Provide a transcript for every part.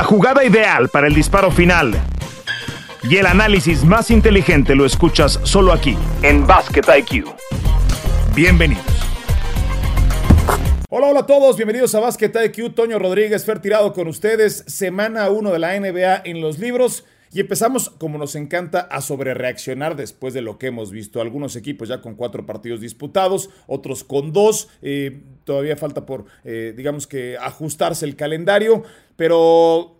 La jugada ideal para el disparo final y el análisis más inteligente lo escuchas solo aquí, en Basket IQ. Bienvenidos. Hola, hola a todos, bienvenidos a Basket IQ. Toño Rodríguez, Fer Tirado con ustedes. Semana 1 de la NBA en los libros. Y empezamos, como nos encanta, a sobrereaccionar después de lo que hemos visto. Algunos equipos ya con cuatro partidos disputados, otros con dos. Eh, todavía falta por, eh, digamos que, ajustarse el calendario, pero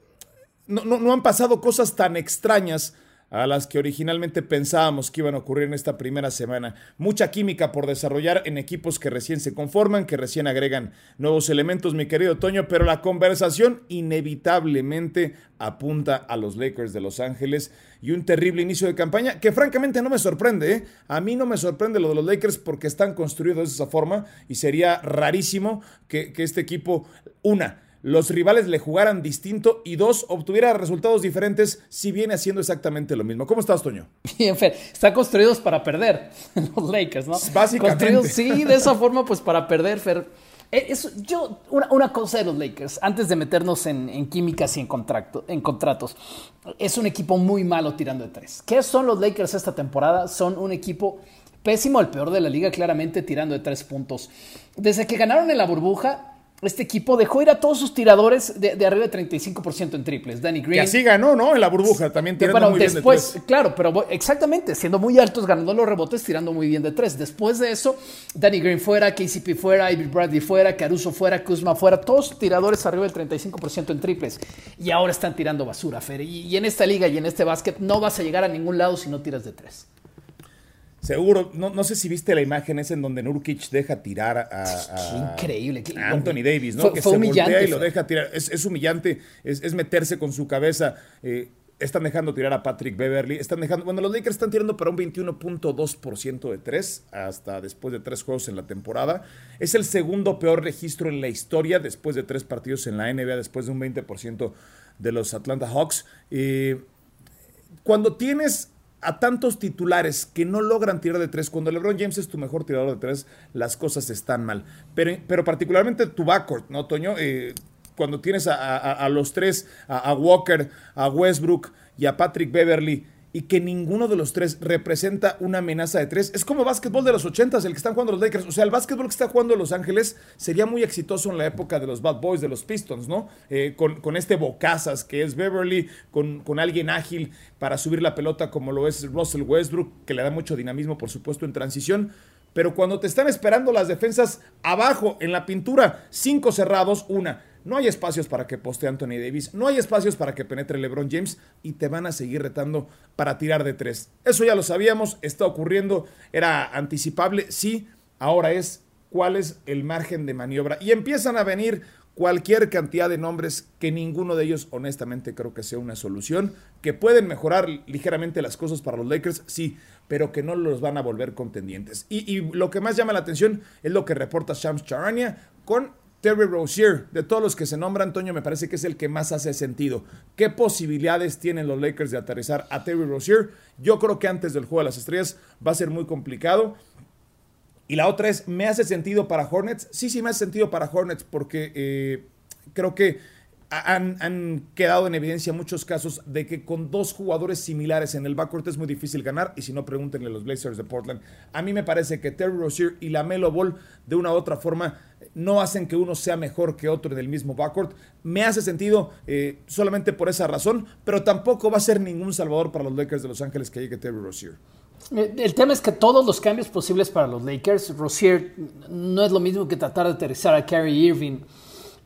no, no han pasado cosas tan extrañas a las que originalmente pensábamos que iban a ocurrir en esta primera semana. Mucha química por desarrollar en equipos que recién se conforman, que recién agregan nuevos elementos, mi querido Toño, pero la conversación inevitablemente apunta a los Lakers de Los Ángeles y un terrible inicio de campaña que francamente no me sorprende. ¿eh? A mí no me sorprende lo de los Lakers porque están construidos de esa forma y sería rarísimo que, que este equipo, una, los rivales le jugaran distinto y dos, obtuviera resultados diferentes si viene haciendo exactamente lo mismo. ¿Cómo estás, Toño? Bien, Fer. Están construidos para perder los Lakers, ¿no? Básicamente. sí, de esa forma, pues para perder, Fer. Eh, yo, una, cosa de los Lakers, antes de meternos en, químicas y en, contrato, en contratos, es un equipo muy malo tirando de tres. ¿Qué son los Lakers esta temporada? Son un equipo pésimo, el peor de la liga, claramente tirando de tres puntos. Desde que ganaron en la burbuja, este equipo dejó ir a todos sus tiradores de, arriba de 35% en triples. Danny Green. Que así ganó, ¿no? En la burbuja también tirando bueno, muy después, bien de Claro, pero exactamente, siendo muy altos, ganando los rebotes, tirando muy bien de tres. Después de eso, Danny Green fuera, KCP fuera, Ivy Bradley fuera, Caruso fuera, Kuzma fuera, todos tiradores arriba del 35% en triples. Y ahora están tirando basura, Fer. Y, y en esta liga y en este básquet no vas a llegar a ningún lado si no tiras de tres. Seguro, no, no sé si viste la imagen esa en donde Nurkic deja tirar a, increíble, Anthony Davis, ¿no? que se voltea y lo deja tirar. Es, humillante, es, meterse con su cabeza. Eh, están dejando tirar a Patrick Beverly. Están dejando. Bueno, los Lakers están tirando para un 21.2% de tres hasta después de tres juegos en la temporada. Es el segundo peor registro en la historia después de tres partidos en la NBA, después de un 20% de los Atlanta Hawks. Eh, cuando tienes a tantos titulares que no logran tirar de tres, cuando LeBron James es tu mejor tirador de tres, las cosas están mal. Pero, pero particularmente tu backcourt, ¿no, Toño? Eh, cuando tienes a, los tres, a, Walker, a Westbrook y a Patrick Beverly, y que ninguno de los tres representa una amenaza de tres. Es como básquetbol de los ochentas, el que están jugando los Lakers. O sea, el básquetbol que está jugando Los Ángeles sería muy exitoso en la época de los Bad Boys, de los Pistons, ¿no? Eh, con, este bocazas que es Beverly, con, con, alguien ágil para subir la pelota como lo es Russell Westbrook, que le da mucho dinamismo, por supuesto, en transición. Pero cuando te están esperando las defensas abajo en la pintura, cinco cerrados, una no hay espacios para que poste Anthony Davis, no hay espacios para que penetre LeBron James y te van a seguir retando para tirar de tres. Eso ya lo sabíamos, está ocurriendo, era anticipable, sí, ahora es cuál es el margen de maniobra. Y empiezan a venir cualquier cantidad de nombres que ninguno de ellos honestamente creo que sea una solución, que pueden mejorar ligeramente las cosas para los Lakers, sí, pero que no los van a volver contendientes. Y, lo que más llama la atención es lo que reporta Shams Charania con Terry Rozier, de todos los que se nombran, Antonio, me parece que es el que más hace sentido. ¿Qué posibilidades tienen los Lakers de aterrizar a Terry Rozier? Yo creo que antes del juego de las estrellas va a ser muy complicado. Y la otra es, ¿me hace sentido para Hornets? Sí, sí, me hace sentido para Hornets porque eh, creo que han, quedado en evidencia muchos casos de que con dos jugadores similares en el backcourt es muy difícil ganar. Y si no, pregúntenle a los Blazers de Portland. A mí me parece que Terry Rozier y la Melo Ball, de una u otra forma, no hacen que uno sea mejor que otro en el mismo backcourt. Me hace sentido eh, solamente por esa razón, pero tampoco va a ser ningún salvador para los Lakers de Los Ángeles que llegue Terry Rozier. Eh, el tema es que todos los cambios posibles para los Lakers, Rozier no es lo mismo que tratar de aterrizar a Kyrie Irving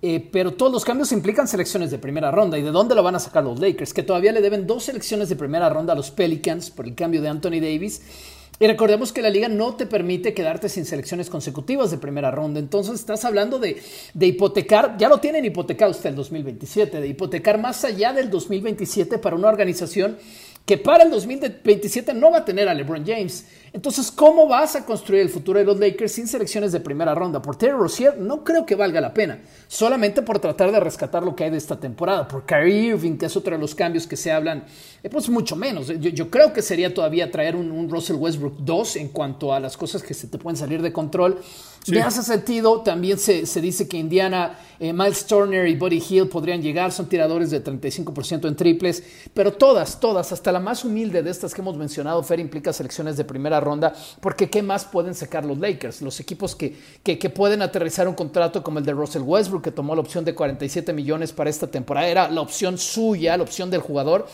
eh, pero todos los cambios implican selecciones de primera ronda. ¿Y de dónde lo van a sacar los Lakers? Que todavía le deben dos selecciones de primera ronda a los Pelicans por el cambio de Anthony Davis. Y recordemos que la liga no te permite quedarte sin selecciones consecutivas de primera ronda. Entonces estás hablando de, de, hipotecar, ya lo tienen hipotecado usted el 2027, de hipotecar más allá del 2027 para una organización que para el 2027 no va a tener a LeBron James. Entonces, ¿cómo vas a construir el futuro de los Lakers sin selecciones de primera ronda? Por Terry Rozier no creo que valga la pena, solamente por tratar de rescatar lo que hay de esta temporada. Por Kyrie Irving, que es otro de los cambios que se hablan, eh, pues mucho menos. Yo, creo que sería todavía traer un, un Russell Westbrook 2 en cuanto a las cosas que se te pueden salir de control. Me hace sentido, también se, dice que Indiana, eh, Miles Turner y Buddy Hill podrían llegar, son tiradores de 35% en triples, pero todas, todas, hasta la más humilde de estas que hemos mencionado, Fer, implica selecciones de primera ronda, porque ¿qué más pueden sacar los Lakers? Los equipos que, que, que pueden aterrizar un contrato como el de Russell Westbrook, que tomó la opción de 47 millones para esta temporada, era la opción suya, la opción del jugador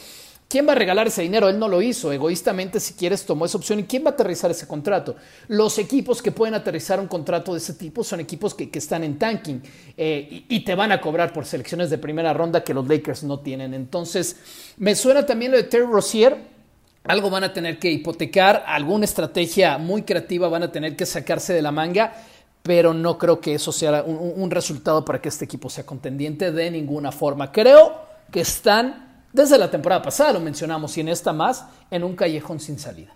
¿Quién va a regalar ese dinero? Él no lo hizo. Egoístamente, si quieres, tomó esa opción. ¿Y quién va a aterrizar ese contrato? Los equipos que pueden aterrizar un contrato de ese tipo son equipos que, están en tanking eh, y, te van a cobrar por selecciones de primera ronda que los Lakers no tienen. Entonces, me suena también lo de Terry Rozier. Algo van a tener que hipotecar, alguna estrategia muy creativa van a tener que sacarse de la manga, pero no creo que eso sea un resultado para que este equipo sea contendiente de ninguna forma. Creo que están desde la temporada pasada lo mencionamos y en esta más, en un callejón sin salida.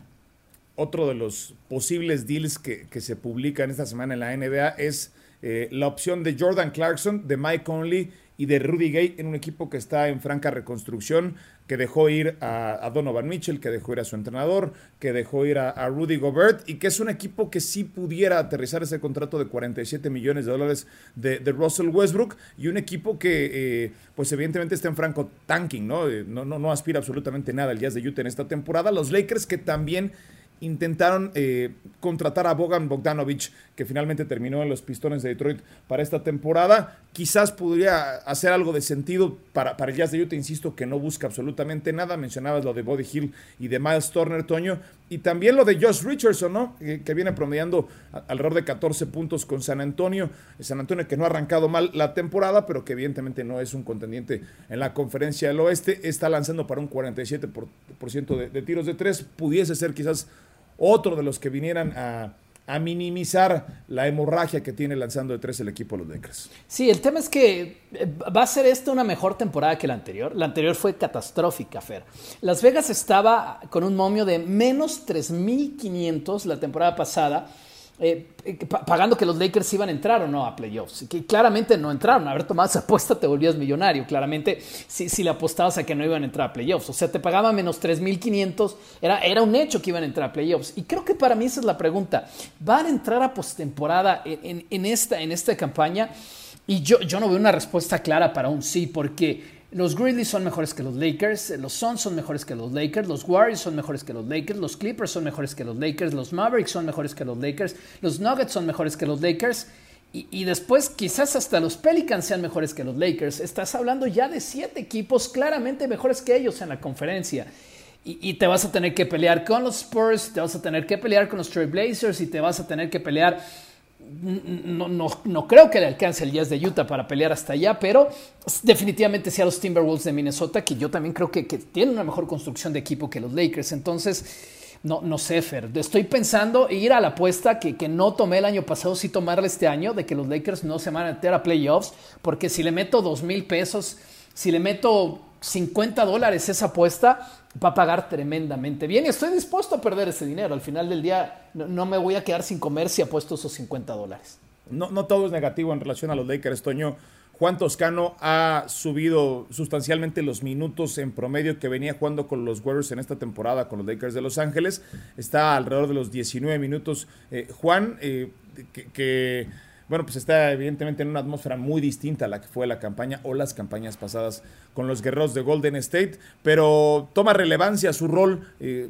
Otro de los posibles deals que, se publican esta semana en la NBA es eh, la opción de Jordan Clarkson, de Mike Conley y de Rudy Gay en un equipo que está en franca reconstrucción que dejó ir a, Donovan Mitchell, que dejó ir a su entrenador, que dejó ir a, Rudy Gobert y que es un equipo que sí pudiera aterrizar ese contrato de 47 millones de dólares de, Russell Westbrook y un equipo que, eh, pues evidentemente está en franco tanking, ¿no? Eh, ¿no? No, aspira absolutamente nada al Jazz de Utah en esta temporada. Los Lakers que también intentaron eh, contratar a Bogan Bogdanovich, que finalmente terminó en los Pistones de Detroit para esta temporada. Quizás podría hacer algo de sentido para, el Jazz de Utah, insisto, que no busca absolutamente nada. Mencionabas lo de Body Hill y de Miles Turner, Toño, y también lo de Josh Richardson, ¿no? Que, viene promediando alrededor de 14 puntos con San Antonio. San Antonio que no ha arrancado mal la temporada, pero que evidentemente no es un contendiente en la conferencia del oeste. Está lanzando para un 47% de, de tiros de tres. Pudiese ser quizás otro de los que vinieran a, minimizar la hemorragia que tiene lanzando de tres el equipo de los Lakers. Sí, el tema es que eh, va a ser esta una mejor temporada que la anterior. La anterior fue catastrófica, Fer. Las Vegas estaba con un momio de menos 3.500 la temporada pasada eh, eh, pagando que los Lakers iban a entrar o no a playoffs. Que claramente no entraron. Haber tomado esa apuesta te volvías millonario. Claramente, si, si le apostabas a que no iban a entrar a playoffs. O sea, te pagaban menos 3.500. Era, era un hecho que iban a entrar a playoffs. Y creo que para mí esa es la pregunta. ¿Van a entrar a postemporada en, en, esta, en esta campaña? Y yo, yo no veo una respuesta clara para un sí, porque los Grizzlies son mejores que los Lakers, los Suns son mejores que los Lakers, los Warriors son mejores que los Lakers, los Clippers son mejores que los Lakers, los Mavericks son mejores que los Lakers, los Nuggets son mejores que los Lakers y, después quizás hasta los Pelicans sean mejores que los Lakers. Estás hablando ya de siete equipos claramente mejores que ellos en la conferencia. Y, y, te vas a tener que pelear con los Spurs, te vas a tener que pelear con los Trail Blazers y te vas a tener que pelear no, no, no, creo que le alcance el Jazz de Utah para pelear hasta allá, pero definitivamente sí a los Timberwolves de Minnesota, que yo también creo que, que tienen una mejor construcción de equipo que los Lakers. Entonces, no, no sé, Fer. Estoy pensando ir a la apuesta que, que, no tomé el año pasado, sí tomarla este año, de que los Lakers no se van a meter a playoffs, porque si le meto dos mil pesos, si le meto 50 dólares esa apuesta, va a pagar tremendamente bien y estoy dispuesto a perder ese dinero. Al final del día no, me voy a quedar sin comer si apuesto esos 50 dólares. No, no todo es negativo en relación a los Lakers, Toño. Juan Toscano ha subido sustancialmente los minutos en promedio que venía jugando con los Warriors en esta temporada con los Lakers de Los Ángeles. Está alrededor de los 19 minutos. Eh, Juan, eh, que bueno, pues está evidentemente en una atmósfera muy distinta a la que fue la campaña o las campañas pasadas con los guerreros de Golden State, pero toma relevancia su rol eh,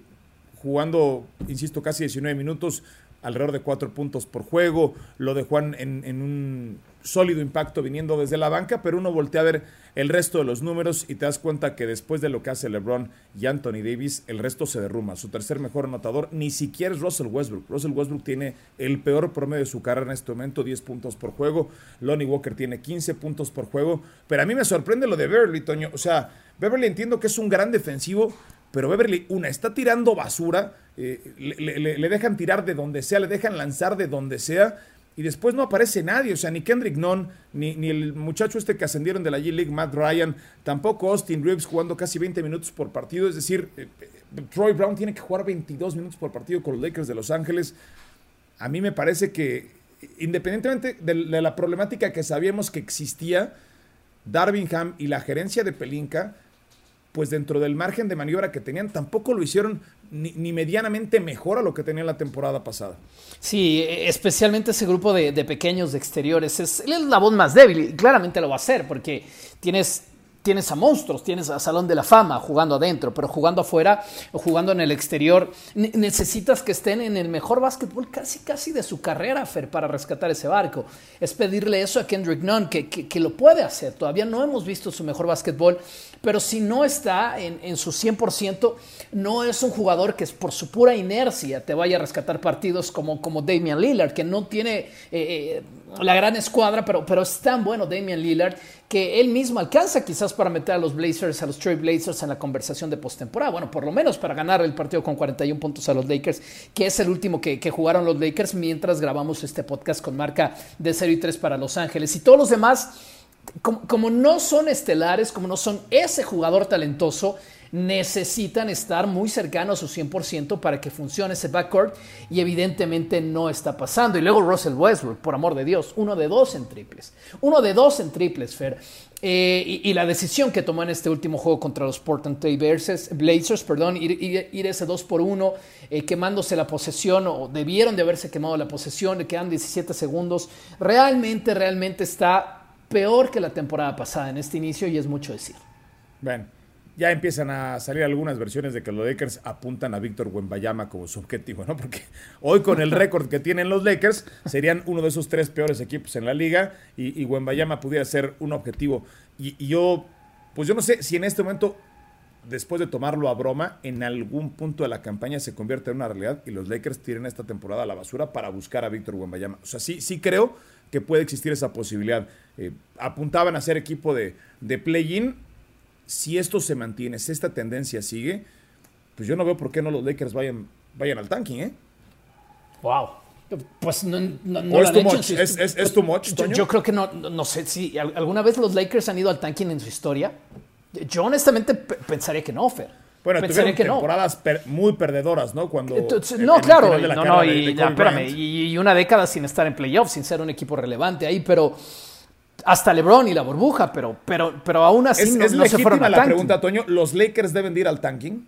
jugando, insisto, casi 19 minutos, alrededor de cuatro puntos por juego, lo de Juan en un sólido impacto viniendo desde la banca, pero uno voltea a ver el resto de los números y te das cuenta que después de lo que hace LeBron y Anthony Davis, el resto se derrumba. Su tercer mejor anotador ni siquiera es Russell Westbrook. Russell Westbrook tiene el peor promedio de su carrera en este momento, 10 puntos por juego. Lonnie Walker tiene 15 puntos por juego. Pero a mí me sorprende lo de Beverly, Toño. O sea, Beverly entiendo que es un gran defensivo, pero Beverly, una, está tirando basura, eh, le, dejan tirar de donde sea, le dejan lanzar de donde sea y después no aparece nadie, o sea, ni Kendrick Nunn, ni, ni el muchacho este que ascendieron de la G-League, Matt Ryan, tampoco Austin Reeves jugando casi 20 minutos por partido, es decir, eh, eh, Troy Brown tiene que jugar 22 minutos por partido con los Lakers de Los Ángeles. A mí me parece que, independientemente de, la problemática que sabíamos que existía, Darvingham y la gerencia de Pelinka, pues dentro del margen de maniobra que tenían, tampoco lo hicieron ni, medianamente mejor a lo que tenían la temporada pasada. Sí, especialmente ese grupo de, de pequeños exteriores. Es, es la voz más débil y claramente lo va a hacer porque tienes tienes a monstruos, tienes a Salón de la Fama jugando adentro, pero jugando afuera o jugando en el exterior, necesitas que estén en el mejor básquetbol casi casi de su carrera, Fer, para rescatar ese barco. Es pedirle eso a Kendrick Nunn, que, que, lo puede hacer. Todavía no hemos visto su mejor básquetbol, pero si no está en, en su 100%, no es un jugador que por su pura inercia te vaya a rescatar partidos como, como Damian Lillard, que no tiene eh, eh, la gran escuadra, pero, pero es tan bueno Damian Lillard que él mismo alcanza quizás para meter a los Blazers, a los Trail Blazers en la conversación de postemporada. Bueno, por lo menos para ganar el partido con 41 puntos a los Lakers, que es el último que, jugaron los Lakers mientras grabamos este podcast con marca de 0 y 3 para Los Ángeles. Y todos los demás, como, no son estelares, como no son ese jugador talentoso, necesitan estar muy cercanos a su 100% para que funcione ese backcourt y evidentemente no está pasando. Y luego Russell Westbrook, por amor de Dios, uno de dos en triples. Uno de dos en triples, Fer. Eh, y, la decisión que tomó en este último juego contra los Portland Blazers, Blazers perdón, ir, ese 2 por 1, eh, quemándose la posesión, o debieron de haberse quemado la posesión, le quedan 17 segundos. Realmente, realmente está peor que la temporada pasada en este inicio y es mucho decir. Bueno, ya empiezan a salir algunas versiones de que los Lakers apuntan a Víctor Wembayama como su objetivo, ¿no? Porque hoy con el récord que tienen los Lakers serían uno de esos tres peores equipos en la liga y, Wembayama pudiera ser un objetivo. Y, yo, pues yo no sé si en este momento, después de tomarlo a broma, en algún punto de la campaña se convierte en una realidad y los Lakers tiren esta temporada a la basura para buscar a Víctor Wembayama. O sea, sí, sí creo que puede existir esa posibilidad. Eh, apuntaban a ser equipo de, de play-in si esto se mantiene, si esta tendencia sigue, pues yo no veo por qué no los Lakers vayan, vayan al tanking, ¿eh? Wow. Pues no, no, es, too much. ¿Es, es, too much, yo, creo que no, no sé si alguna vez los Lakers han ido al tanking en su historia. Yo honestamente pensaría que no, Fer. Bueno, tuvieron temporadas muy perdedoras, ¿no? Cuando no, claro, no, no, y, espérame, y, una década sin estar en playoffs, sin ser un equipo relevante ahí, pero hasta LeBron y la burbuja, pero, pero, pero aún así no, es se fueron la pregunta, Toño. ¿Los Lakers deben ir al tanking?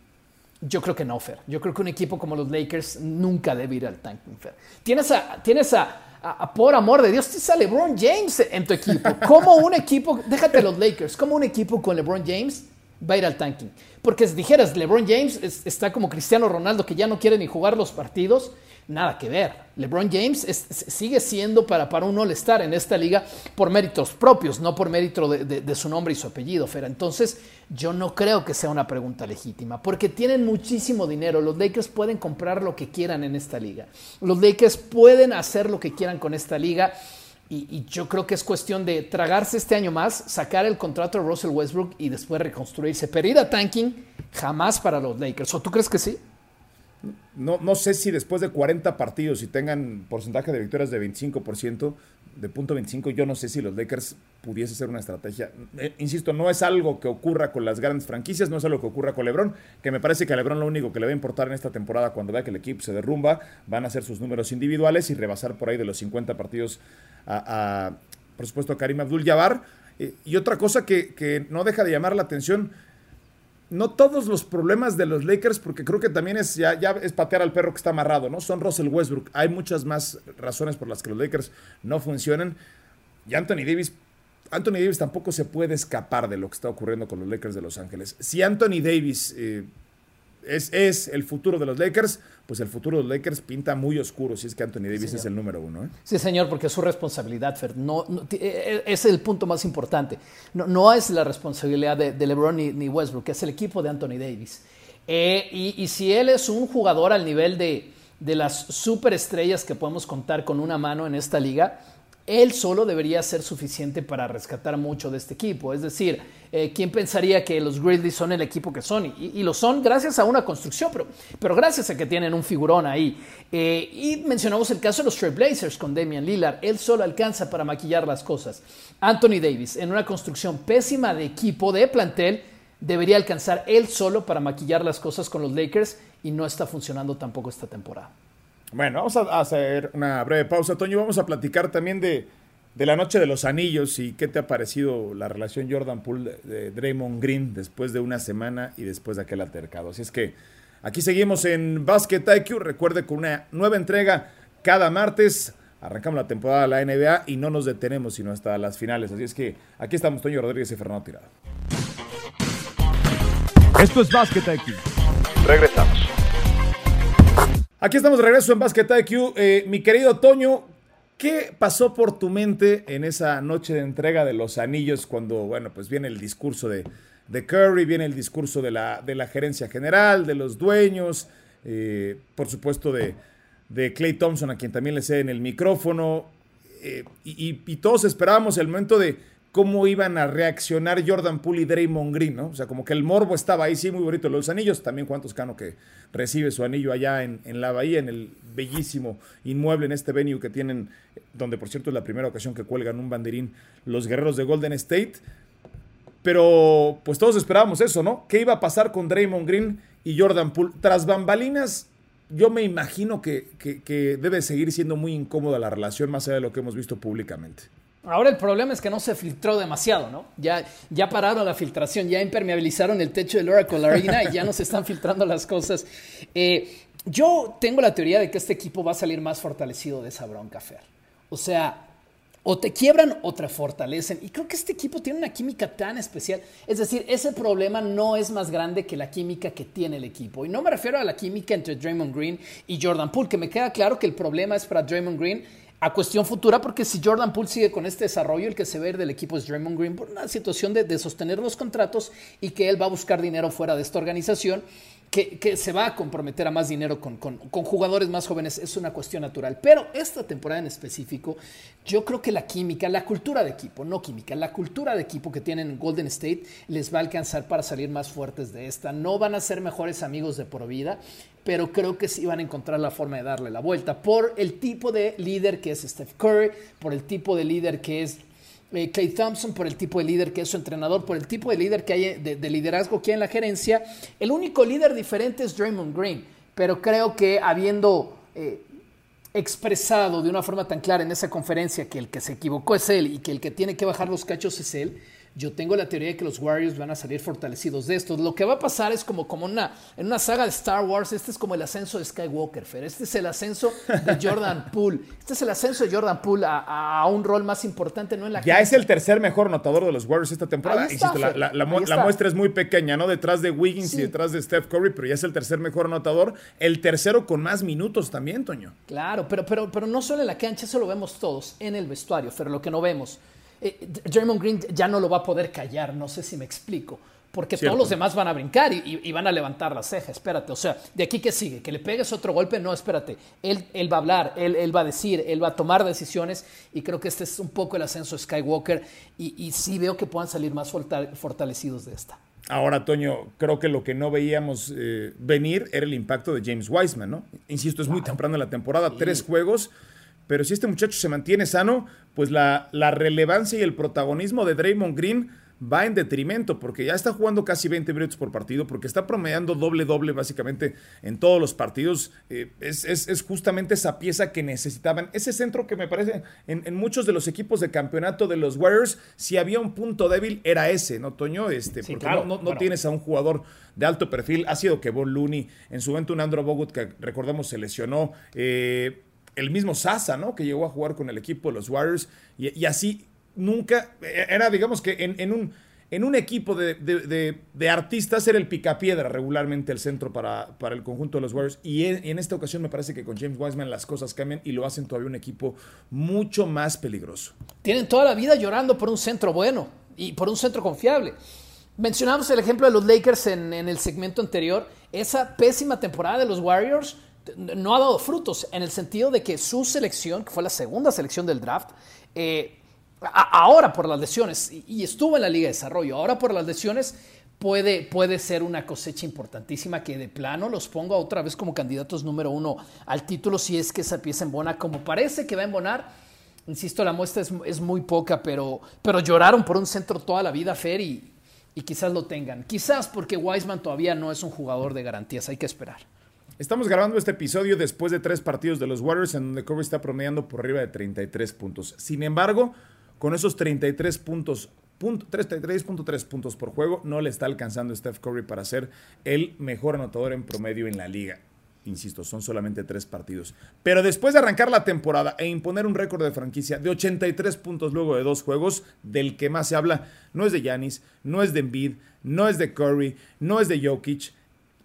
Yo creo que no, Fer. Yo creo que un equipo como los Lakers nunca debe ir al tanking, Fer. Tienes a, tienes a, por amor de Dios, tienes a LeBron James en tu equipo. ¿Cómo un equipo, déjate los Lakers, cómo un equipo con LeBron James va a ir al tanking? Porque si dijeras, LeBron James está como Cristiano Ronaldo, que ya no quiere ni jugar los partidos, nada que ver. LeBron James sigue siendo para, para un All-Star en esta liga por méritos propios, no por mérito de, su nombre y su apellido, Fera. Entonces, yo no creo que sea una pregunta legítima, porque tienen muchísimo dinero. Los Lakers pueden comprar lo que quieran en esta liga. Los Lakers pueden hacer lo que quieran con esta liga. Y, yo creo que es cuestión de tragarse este año más, sacar el contrato de Russell Westbrook y después reconstruirse. Pero ir a tanking jamás para los Lakers. ¿O tú crees que sí? No, no sé si después de 40 partidos y tengan porcentaje de victorias de 25%, de punto 25, yo no sé si los Lakers pudiese ser una estrategia. Eh, insisto, no es algo que ocurra con las grandes franquicias, no es algo que ocurra con LeBron, que me parece que a LeBron lo único que le va a importar en esta temporada cuando vea que el equipo se derrumba, van a ser sus números individuales y rebasar por ahí de los 50 partidos a, por supuesto, a Karim Abdul-Jabbar. Eh, y otra cosa que, que no deja de llamar la atención, no todos los problemas de los Lakers, porque creo que también es ya, ya, es patear al perro que está amarrado, ¿no? Son Russell Westbrook. Hay muchas más razones por las que los Lakers no funcionan. Y Anthony Davis, Anthony Davis tampoco se puede escapar de lo que está ocurriendo con los Lakers de Los Ángeles. Si Anthony Davis eh, es, el futuro de los Lakers, pues el futuro de los Lakers pinta muy oscuro si es que Anthony Davis es el número uno. ¿eh? Sí, señor, porque es su responsabilidad, Fer. No, eh, eh, es el punto más importante. No, no es la responsabilidad de, LeBron ni, Westbrook, es el equipo de Anthony Davis. y, si él es un jugador al nivel de, de las superestrellas que podemos contar con una mano en esta liga, él solo debería ser suficiente para rescatar mucho de este equipo. Es decir, eh, ¿quién pensaría que los Grizzlies son el equipo que son? Y, lo son gracias a una construcción, pero, pero, gracias a que tienen un figurón ahí. Eh, y mencionamos el caso de los Blazers con Damian Lillard. Él solo alcanza para maquillar las cosas. Anthony Davis, en una construcción pésima de equipo, de plantel, debería alcanzar él solo para maquillar las cosas con los Lakers y no está funcionando tampoco esta temporada. Bueno, vamos a hacer una breve pausa, Toño. Vamos a platicar también de, la noche de los anillos y qué te ha parecido la relación Jordan Poole de, Draymond Green después de una semana y después de aquel altercado. Así es que aquí seguimos en Basket IQ. Recuerde con una nueva entrega cada martes. Arrancamos la temporada de la NBA y no nos detenemos sino hasta las finales. Así es que aquí estamos Toño Rodríguez y Fernando Tirado. Esto es Basket IQ. Aquí estamos de regreso en Basket IQ. Eh, mi querido Toño, ¿qué pasó por tu mente en esa noche de entrega de los anillos cuando, bueno, pues viene el discurso de, Curry, viene el discurso de la, de la gerencia general, de los dueños, eh, por supuesto de, de Clay Thompson, a quien también le ceden el micrófono, eh, y, y todos esperábamos el momento de cómo iban a reaccionar Jordan Poole y Draymond Green, ¿no? O sea, como que el morbo estaba ahí, sí, muy bonito. Los anillos, también Juan Toscano que recibe su anillo allá en, la bahía, en el bellísimo inmueble, en este venue que tienen, donde por cierto es la primera ocasión que cuelgan un banderín los guerreros de Golden State. Pero pues todos esperábamos eso, ¿no? ¿Qué iba a pasar con Draymond Green y Jordan Poole? Tras bambalinas, yo me imagino que, que debe seguir siendo muy incómoda la relación, más allá de lo que hemos visto públicamente. Ahora el problema es que no se filtró demasiado, ¿no? Ya, ya pararon la filtración, ya impermeabilizaron el techo del Oracle Arena y ya no se están filtrando las cosas. Eh, yo tengo la teoría de que este equipo va a salir más fortalecido de esa bronca, Fer. O sea, o te quiebran o te fortalecen. Y creo que este equipo tiene una química tan especial. Es decir, ese problema no es más grande que la química que tiene el equipo. Y no me refiero a la química entre Draymond Green y Jordan Poole, que me queda claro que el problema es para Draymond Green a cuestión futura, porque si Jordan Poole sigue con este desarrollo, el que se ve del equipo es Draymond Green por una situación de, sostener los contratos y que él va a buscar dinero fuera de esta organización, que, se va a comprometer a más dinero con, con, jugadores más jóvenes, es una cuestión natural. Pero esta temporada en específico, yo creo que la química, la cultura de equipo, no química, la cultura de equipo que tienen Golden State les va a alcanzar para salir más fuertes de esta. No van a ser mejores amigos de por vida, pero creo que sí van a encontrar la forma de darle la vuelta por el tipo de líder que es Steph Curry, por el tipo de líder que es eh, Clay Thompson, por el tipo de líder que es su entrenador, por el tipo de líder que hay de, liderazgo que hay en la gerencia. El único líder diferente es Draymond Green, pero creo que habiendo eh, expresado de una forma tan clara en esa conferencia que el que se equivocó es él y que el que tiene que bajar los cachos es él, yo tengo la teoría de que los Warriors van a salir fortalecidos de esto. Lo que va a pasar es como, como una, en una saga de Star Wars, este es como el ascenso de Skywalker, Fer. Este es el ascenso de Jordan Poole. Este es el ascenso de Jordan Poole a, un rol más importante, ¿no? En la ya es el tercer mejor anotador de los Warriors esta temporada. la, muestra es muy pequeña, ¿no? Detrás de Wiggins y detrás de Steph Curry, pero ya es el tercer mejor anotador. El tercero con más minutos también, Toño. Claro, pero, pero, pero no solo en la cancha, eso lo vemos todos, en el vestuario, Fer, lo que no vemos. Eh, Draymond Green ya no lo va a poder callar, no sé si me explico. Porque todos los demás van a brincar y, van a levantar la ceja, espérate. O sea, ¿de aquí qué sigue? ¿Que le pegues otro golpe? No, espérate. Él, él va a hablar, él, va a decir, él va a tomar decisiones y creo que este es un poco el ascenso de Skywalker y, sí veo que puedan salir más fortalecidos de esta. Ahora, Toño, creo que lo que no veíamos eh, venir era el impacto de James Wiseman, ¿no? Insisto, es muy temprano en la temporada, tres juegos pero si este muchacho se mantiene sano, pues la, la, relevancia y el protagonismo de Draymond Green va en detrimento, porque ya está jugando casi 20 minutos por partido, porque está promediando doble-doble básicamente en todos los partidos. Eh, es, justamente esa pieza que necesitaban. Ese centro que me parece en, muchos de los equipos de campeonato de los Warriors, si había un punto débil, era ese, ¿no, Toño? Este, porque no, tienes a un jugador de alto perfil. Ha sido que Von Looney, en su momento un Andrew Bogut que recordamos se lesionó. Eh, el mismo Sasa, ¿no? Que llegó a jugar con el equipo de los Warriors y, así nunca, era digamos que en, un, equipo de, artistas era el picapiedra regularmente el centro para, el conjunto de los Warriors y en, esta ocasión me parece que con James Wiseman las cosas cambian y lo hacen todavía un equipo mucho más peligroso. Tienen toda la vida llorando por un centro bueno y por un centro confiable. Mencionamos el ejemplo de los Lakers en el segmento anterior. Esa pésima temporada de los Warriors no ha dado frutos en el sentido de que su selección, que fue la segunda selección del draft, eh, ahora por las lesiones, y, estuvo en la Liga de Desarrollo, ahora por las lesiones puede, puede ser una cosecha importantísima que de plano los ponga otra vez como candidatos número uno al título si es que esa pieza embona como parece que va a embonar. Insisto, la muestra es, muy poca, pero, pero lloraron por un centro toda la vida, Fer, y, y quizás lo tengan. Quizás porque Wiseman todavía no es un jugador de garantías, hay que esperar. Estamos grabando este episodio después de tres partidos de los Warriors en donde Curry está promediando por arriba de 33 puntos. Sin embargo, con esos 33 puntos, 33.3 puntos por juego, no le está alcanzando Steph Curry para ser el mejor anotador en promedio en la liga. Insisto, son solamente tres partidos. Pero después de arrancar la temporada e imponer un récord de franquicia de 83 puntos luego de dos juegos, del que más se habla, no es de Yanis, no es de Embiid, no es de Curry, no es de Jokic,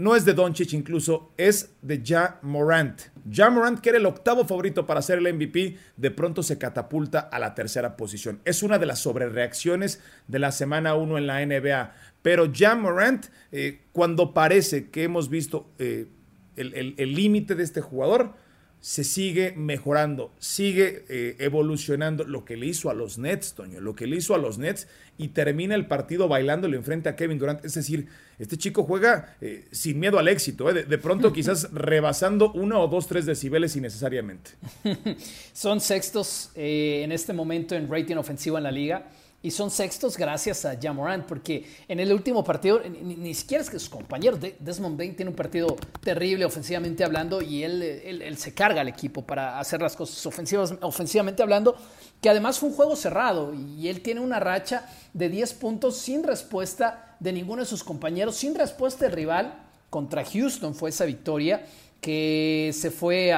no es de Doncic incluso, es de Ja Morant. Ja Morant, que era el octavo favorito para ser el MVP, de pronto se catapulta a la tercera posición. Es una de las sobrereacciones de la semana 1 en la NBA. Pero Ja Morant, eh, cuando parece que hemos visto eh, el límite de este jugador, se sigue mejorando, sigue eh, evolucionando lo que le hizo a los Nets, Toño, lo que le hizo a los Nets y termina el partido bailándole enfrente a Kevin Durant. Es decir, este chico juega eh, sin miedo al éxito, eh, de, pronto quizás rebasando uno o dos, tres decibeles innecesariamente. Son sextos en este momento en rating ofensivo en la liga. Y son sextos gracias a Jamorant, porque en el último partido, ni, siquiera es que sus compañeros, Desmond Bain tiene un partido terrible ofensivamente hablando y él, él, se carga al equipo para hacer las cosas ofensivas, ofensivamente hablando, que además fue un juego cerrado y él tiene una racha de 10 puntos sin respuesta de ninguno de sus compañeros, sin respuesta del rival. Contra Houston fue esa victoria que se fue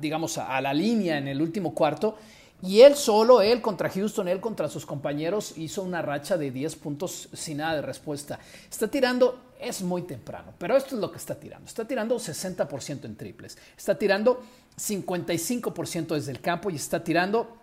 digamos, a la línea en el último cuarto y él solo, él contra Houston, él contra sus compañeros, hizo una racha de 10 puntos sin nada de respuesta. Está tirando, es muy temprano, pero esto es lo que está tirando. Está tirando 60% en triples. Está tirando 55% desde el campo y está tirando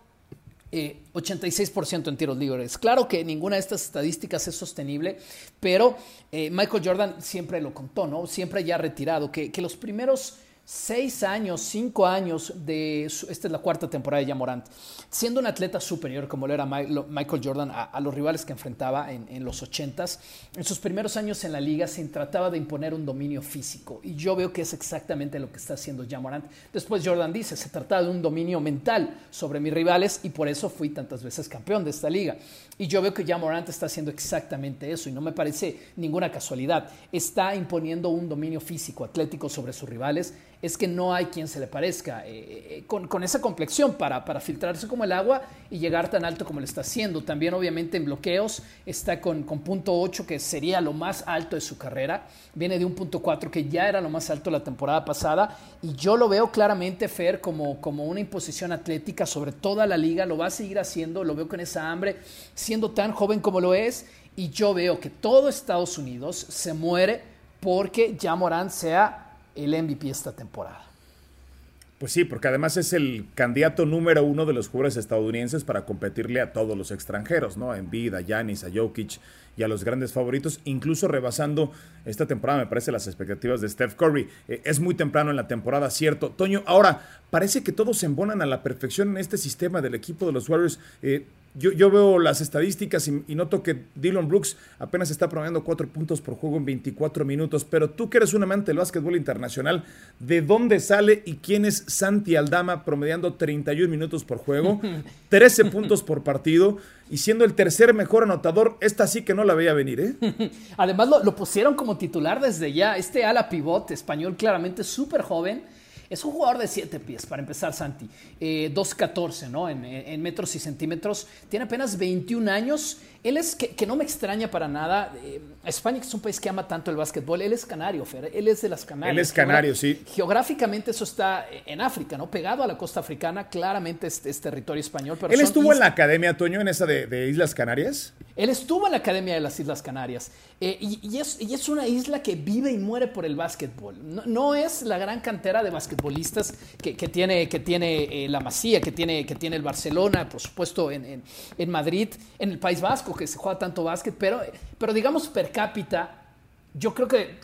86% eh, en tiros libres. Claro que ninguna de estas estadísticas es sostenible, pero eh, Michael Jordan siempre lo contó, ¿no? Siempre ya retirado, que, que los primeros seis años, cinco años de, esta es la cuarta temporada de Yamorant, siendo un atleta superior como lo era Michael Jordan a, los rivales que enfrentaba en, los ochentas, en sus primeros años en la liga se trataba de imponer un dominio físico y yo veo que es exactamente lo que está haciendo Yamorant. Después Jordan dice, se trataba de un dominio mental sobre mis rivales y por eso fui tantas veces campeón de esta liga. Y yo veo que Yamorant está haciendo exactamente eso y no me parece ninguna casualidad. Está imponiendo un dominio físico, atlético sobre sus rivales es que no hay quien se le parezca eh, eh, con, esa complexión para, para, filtrarse como el agua y llegar tan alto como lo está haciendo. También obviamente en bloqueos está con, con punto 8 que sería lo más alto de su carrera. Viene de un punto 4 que ya era lo más alto la temporada pasada y yo lo veo claramente Fer como, como una imposición atlética sobre toda la liga. Lo va a seguir haciendo, lo veo con esa hambre, siendo tan joven como lo es y yo veo que todo Estados Unidos se muere porque ya Morán sea el MVP esta temporada. Pues sí, porque además es el candidato número uno de los jugadores estadounidenses para competirle a todos los extranjeros, ¿no? A Embiid, a Giannis, a Jokic y a los grandes favoritos, incluso rebasando esta temporada, me parece, las expectativas de Steph Curry. Eh, es muy temprano en la temporada, cierto. Toño, ahora, parece que todos se embonan a la perfección en este sistema del equipo de los Warriors. Eh, yo, veo las estadísticas y, noto que Dylan Brooks apenas está promediando cuatro puntos por juego en 24 minutos, pero tú que eres un amante del básquetbol internacional, ¿de dónde sale y quién es Santi Aldama promediando 31 minutos por juego, 13 puntos por partido y siendo el tercer mejor anotador? Esta sí que no la veía venir, ¿eh? Además lo, lo pusieron como titular desde ya, este ala pivot español claramente súper joven es un jugador de 7 pies, para empezar, Santi. Eh, 2'14, ¿no? En, metros y centímetros. Tiene apenas 21 años. Él es, que, no me extraña para nada. Eh, España, que es un país que ama tanto el básquetbol, él es canario, Fer. Él es de las Canarias. Él es canario, sí. Geográficamente eso está en África, ¿no? Pegado a la costa africana, claramente es, territorio español. Pero ¿Él estuvo en la academia, Toño, en esa de, Islas Canarias? Él estuvo en la academia de las Islas Canarias. Eh, y, es, una isla que vive y muere por el básquetbol. No, es la gran cantera de basquetbolistas que, tiene, que tiene eh, la Masía, que tiene, que tiene el Barcelona, por supuesto en, Madrid, en el País Vasco, que se juega tanto básquet, pero, pero digamos per cápita yo creo que,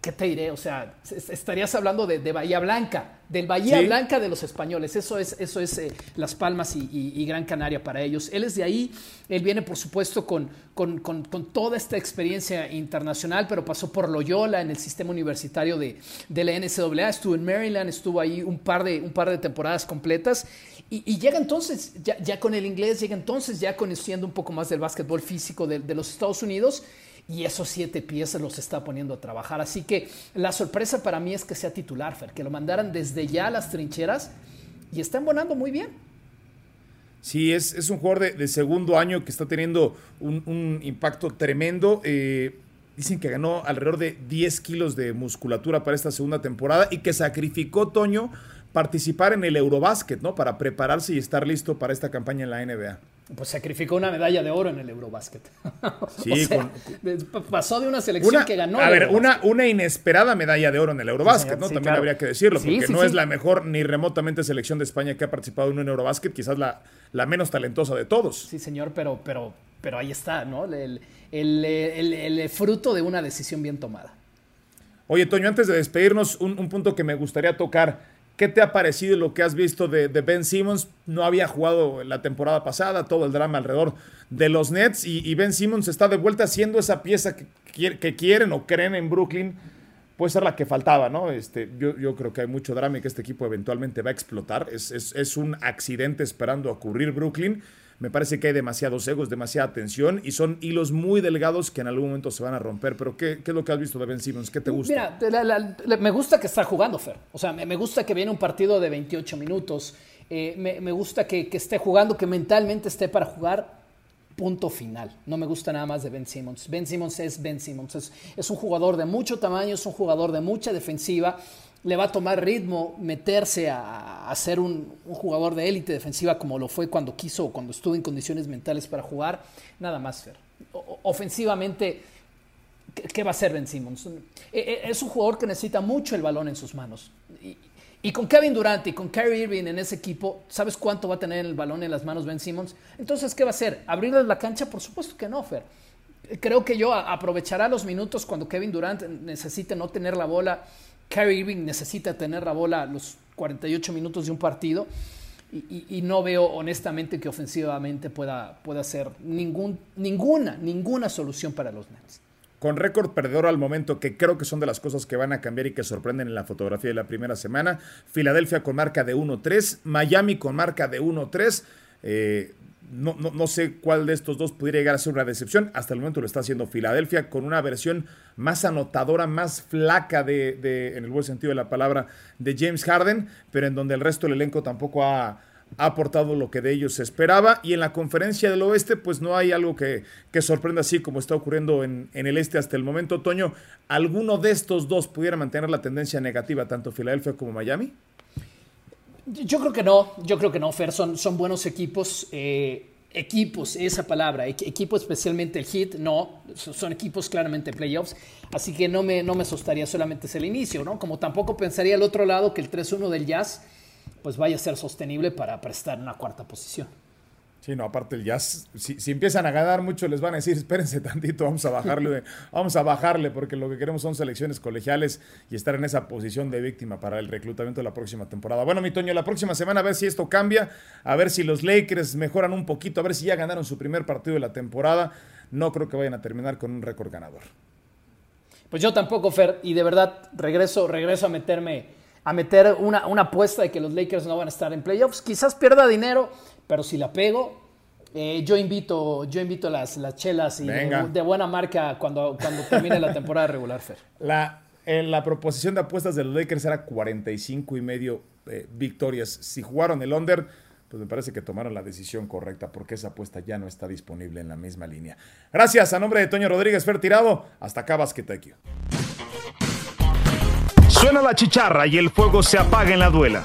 ¿qué te diré? O sea, estarías hablando de, Bahía Blanca, del Bahía Blanca de los españoles. Eso es, eso es eh, Las Palmas y, Gran Canaria para ellos. Él es de ahí, él viene, por supuesto, con, con, toda esta experiencia internacional, pero pasó por Loyola en el sistema universitario de, de, la NCAA, estuvo en Maryland, estuvo ahí un par de, un par de temporadas completas. Y, llega entonces, ya, con el inglés, llega entonces ya conociendo un poco más del básquetbol físico de, de los Estados Unidos y esos siete pies los está poniendo a trabajar. Así que la sorpresa para mí es que sea titular, Fer, que lo mandaran desde ya a las trincheras y está embonando muy bien. Sí, es, es un jugador de, segundo año que está teniendo un, impacto tremendo. Eh, dicen que ganó alrededor de 10 kilos de musculatura para esta segunda temporada y que sacrificó Toño participar en el Eurobásquet, ¿no? Para prepararse y estar listo para esta campaña en la NBA. Pues sacrificó una medalla de oro en el Eurobásquet. Sí, pasó de una selección que ganó. A ver, una, una inesperada medalla de oro en el Eurobásquet, ¿no? También habría que decirlo, porque no es la mejor ni remotamente selección de España que ha participado en un Eurobásquet, quizás la, la menos talentosa de todos. Sí, señor, pero, pero, pero ahí está, ¿no? El, el, fruto de una decisión bien tomada. Oye, Toño, antes de despedirnos, un, un punto que me gustaría tocar. ¿Qué te ha parecido lo que has visto de, Ben Simmons? No había jugado la temporada pasada, todo el drama alrededor de los Nets y, Ben Simmons está de vuelta haciendo esa pieza que, quieren o creen en Brooklyn. Puede ser la que faltaba, ¿no? Este, yo, creo que hay mucho drama y que este equipo eventualmente va a explotar. Es, es, es un accidente esperando ocurrir Brooklyn. Me parece que hay demasiados egos, demasiada tensión y son hilos muy delgados que en algún momento se van a romper. Pero ¿qué, es lo que has visto de Ben Simmons? ¿Qué te gusta? Mira, me gusta que está jugando, Fer. O sea, me, gusta que viene un partido de 28 minutos. Eh, me, gusta que, esté jugando, que mentalmente esté para jugar. Punto final. No me gusta nada más de Ben Simmons. Ben Simmons es Ben Simmons. Es, es un jugador de mucho tamaño, es un jugador de mucha defensiva le va a tomar ritmo meterse a, ser un, jugador de élite defensiva como lo fue cuando quiso o cuando estuvo en condiciones mentales para jugar. Nada más, Fer. ofensivamente, ¿qué, va a hacer Ben Simmons? E, e, es un jugador que necesita mucho el balón en sus manos. Y, con Kevin Durant y con Kyrie Irving en ese equipo, ¿sabes cuánto va a tener el balón en las manos Ben Simmons? Entonces, ¿qué va a hacer? ¿Abrirles la cancha? Por supuesto que no, Fer. Creo que yo aprovechará los minutos cuando Kevin Durant necesite no tener la bola Kyrie Irving necesita tener la bola los 48 minutos de un partido y, no veo honestamente que ofensivamente pueda, pueda ser ningún, ninguna, ninguna solución para los Nets. Con récord perdedor al momento, que creo que son de las cosas que van a cambiar y que sorprenden en la fotografía de la primera semana. Filadelfia con marca de 1-3, Miami con marca de 1-3. Eh, no, no, sé cuál de estos dos pudiera llegar a ser una decepción. Hasta el momento lo está haciendo Filadelfia con una versión más anotadora, más flaca de, en el buen sentido de la palabra, de James Harden, pero en donde el resto del elenco tampoco ha, aportado lo que de ellos se esperaba. Y en la conferencia del oeste, pues no hay algo que, que sorprenda así como está ocurriendo en, en, el este hasta el momento. Toño, ¿alguno de estos dos pudiera mantener la tendencia negativa, tanto Filadelfia como Miami? Yo creo que no, yo creo que no, Fer, son, son buenos equipos. Eh, equipos, esa palabra, equipo especialmente el Heat, no, son equipos claramente playoffs, así que no me, no me asustaría solamente es el inicio, ¿no? Como tampoco pensaría al otro lado que el 3-1 del Jazz pues vaya a ser sostenible para prestar una cuarta posición. Sí, no, aparte el jazz, si, empiezan a ganar mucho, les van a decir, espérense tantito, vamos a bajarle, vamos a bajarle, porque lo que queremos son selecciones colegiales y estar en esa posición de víctima para el reclutamiento de la próxima temporada. Bueno, mi Toño, la próxima semana a ver si esto cambia, a ver si los Lakers mejoran un poquito, a ver si ya ganaron su primer partido de la temporada. No creo que vayan a terminar con un récord ganador. Pues yo tampoco, Fer, y de verdad regreso, regreso a meterme, a meter una, una apuesta de que los Lakers no van a estar en playoffs. Quizás pierda dinero pero si la pego, eh, yo invito, yo invito las, las chelas y de, buena marca cuando, cuando termine la temporada regular, Fer. La, en la proposición de apuestas de los Lakers era 45 y medio eh, victorias. Si jugaron el under, pues me parece que tomaron la decisión correcta porque esa apuesta ya no está disponible en la misma línea. Gracias a nombre de Toño Rodríguez Fer Tirado. Hasta acá, Basquetequio. Suena la chicharra y el fuego se apaga en la duela.